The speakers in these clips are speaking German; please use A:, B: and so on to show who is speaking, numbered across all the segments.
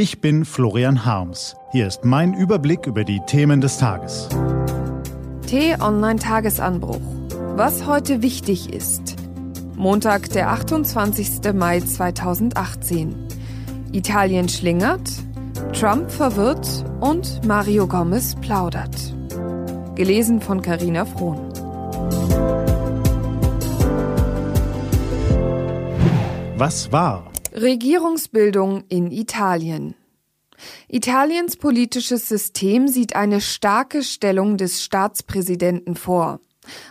A: Ich bin Florian Harms. Hier ist mein Überblick über die Themen des Tages.
B: T-Online Tagesanbruch. Was heute wichtig ist. Montag, der 28. Mai 2018. Italien schlingert, Trump verwirrt und Mario Gomez plaudert. Gelesen von Carina Frohn.
A: Was war?
B: Regierungsbildung in Italien. Italiens politisches System sieht eine starke Stellung des Staatspräsidenten vor.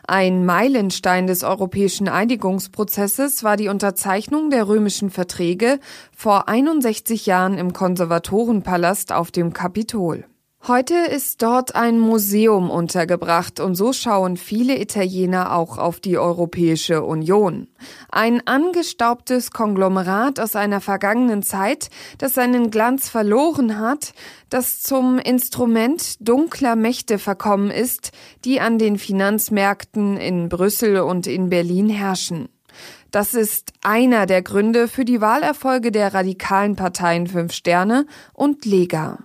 B: Ein Meilenstein des europäischen Einigungsprozesses war die Unterzeichnung der römischen Verträge vor 61 Jahren im Konservatorenpalast auf dem Kapitol. Heute ist dort ein Museum untergebracht und so schauen viele Italiener auch auf die Europäische Union. Ein angestaubtes Konglomerat aus einer vergangenen Zeit, das seinen Glanz verloren hat, das zum Instrument dunkler Mächte verkommen ist, die an den Finanzmärkten in Brüssel und in Berlin herrschen. Das ist einer der Gründe für die Wahlerfolge der radikalen Parteien Fünf Sterne und Lega.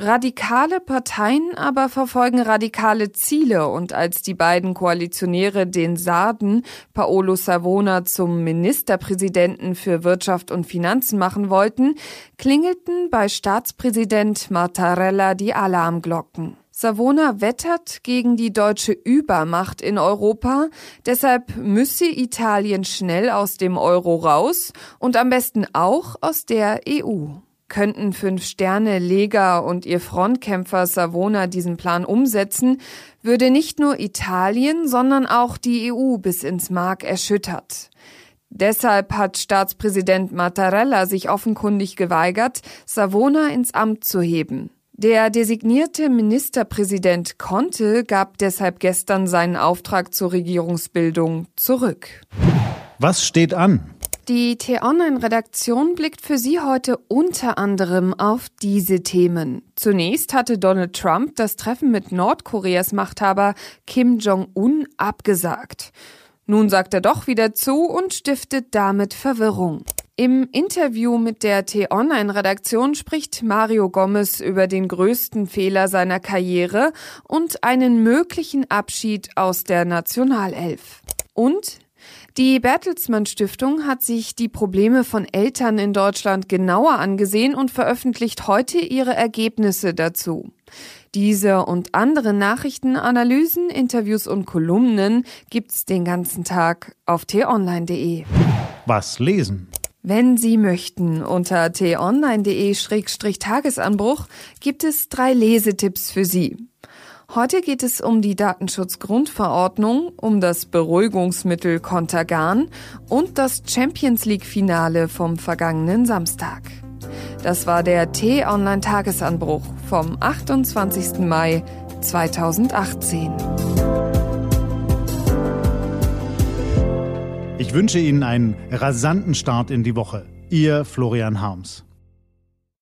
B: Radikale Parteien aber verfolgen radikale Ziele und als die beiden Koalitionäre den Sarden Paolo Savona zum Ministerpräsidenten für Wirtschaft und Finanzen machen wollten, klingelten bei Staatspräsident Mattarella die Alarmglocken. Savona wettert gegen die deutsche Übermacht in Europa, deshalb müsse Italien schnell aus dem Euro raus und am besten auch aus der EU. Könnten Fünf Sterne, Lega und ihr Frontkämpfer Savona diesen Plan umsetzen, würde nicht nur Italien, sondern auch die EU bis ins Mark erschüttert. Deshalb hat Staatspräsident Mattarella sich offenkundig geweigert, Savona ins Amt zu heben. Der designierte Ministerpräsident Conte gab deshalb gestern seinen Auftrag zur Regierungsbildung zurück.
A: Was steht an?
B: Die T-Online-Redaktion blickt für Sie heute unter anderem auf diese Themen. Zunächst hatte Donald Trump das Treffen mit Nordkoreas Machthaber Kim Jong-un abgesagt. Nun sagt er doch wieder zu und stiftet damit Verwirrung. Im Interview mit der T-Online-Redaktion spricht Mario Gomez über den größten Fehler seiner Karriere und einen möglichen Abschied aus der Nationalelf. Und die Bertelsmann Stiftung hat sich die Probleme von Eltern in Deutschland genauer angesehen und veröffentlicht heute ihre Ergebnisse dazu. Diese und andere Nachrichten, Analysen, Interviews und Kolumnen gibt's den ganzen Tag auf t-online.de.
A: Was lesen?
B: Wenn Sie möchten, unter t-online.de-tagesanbruch gibt es drei Lesetipps für Sie. Heute geht es um die Datenschutzgrundverordnung, um das Beruhigungsmittel Contergan und das Champions League Finale vom vergangenen Samstag. Das war der T-Online Tagesanbruch vom 28. Mai 2018.
A: Ich wünsche Ihnen einen rasanten Start in die Woche. Ihr Florian Harms.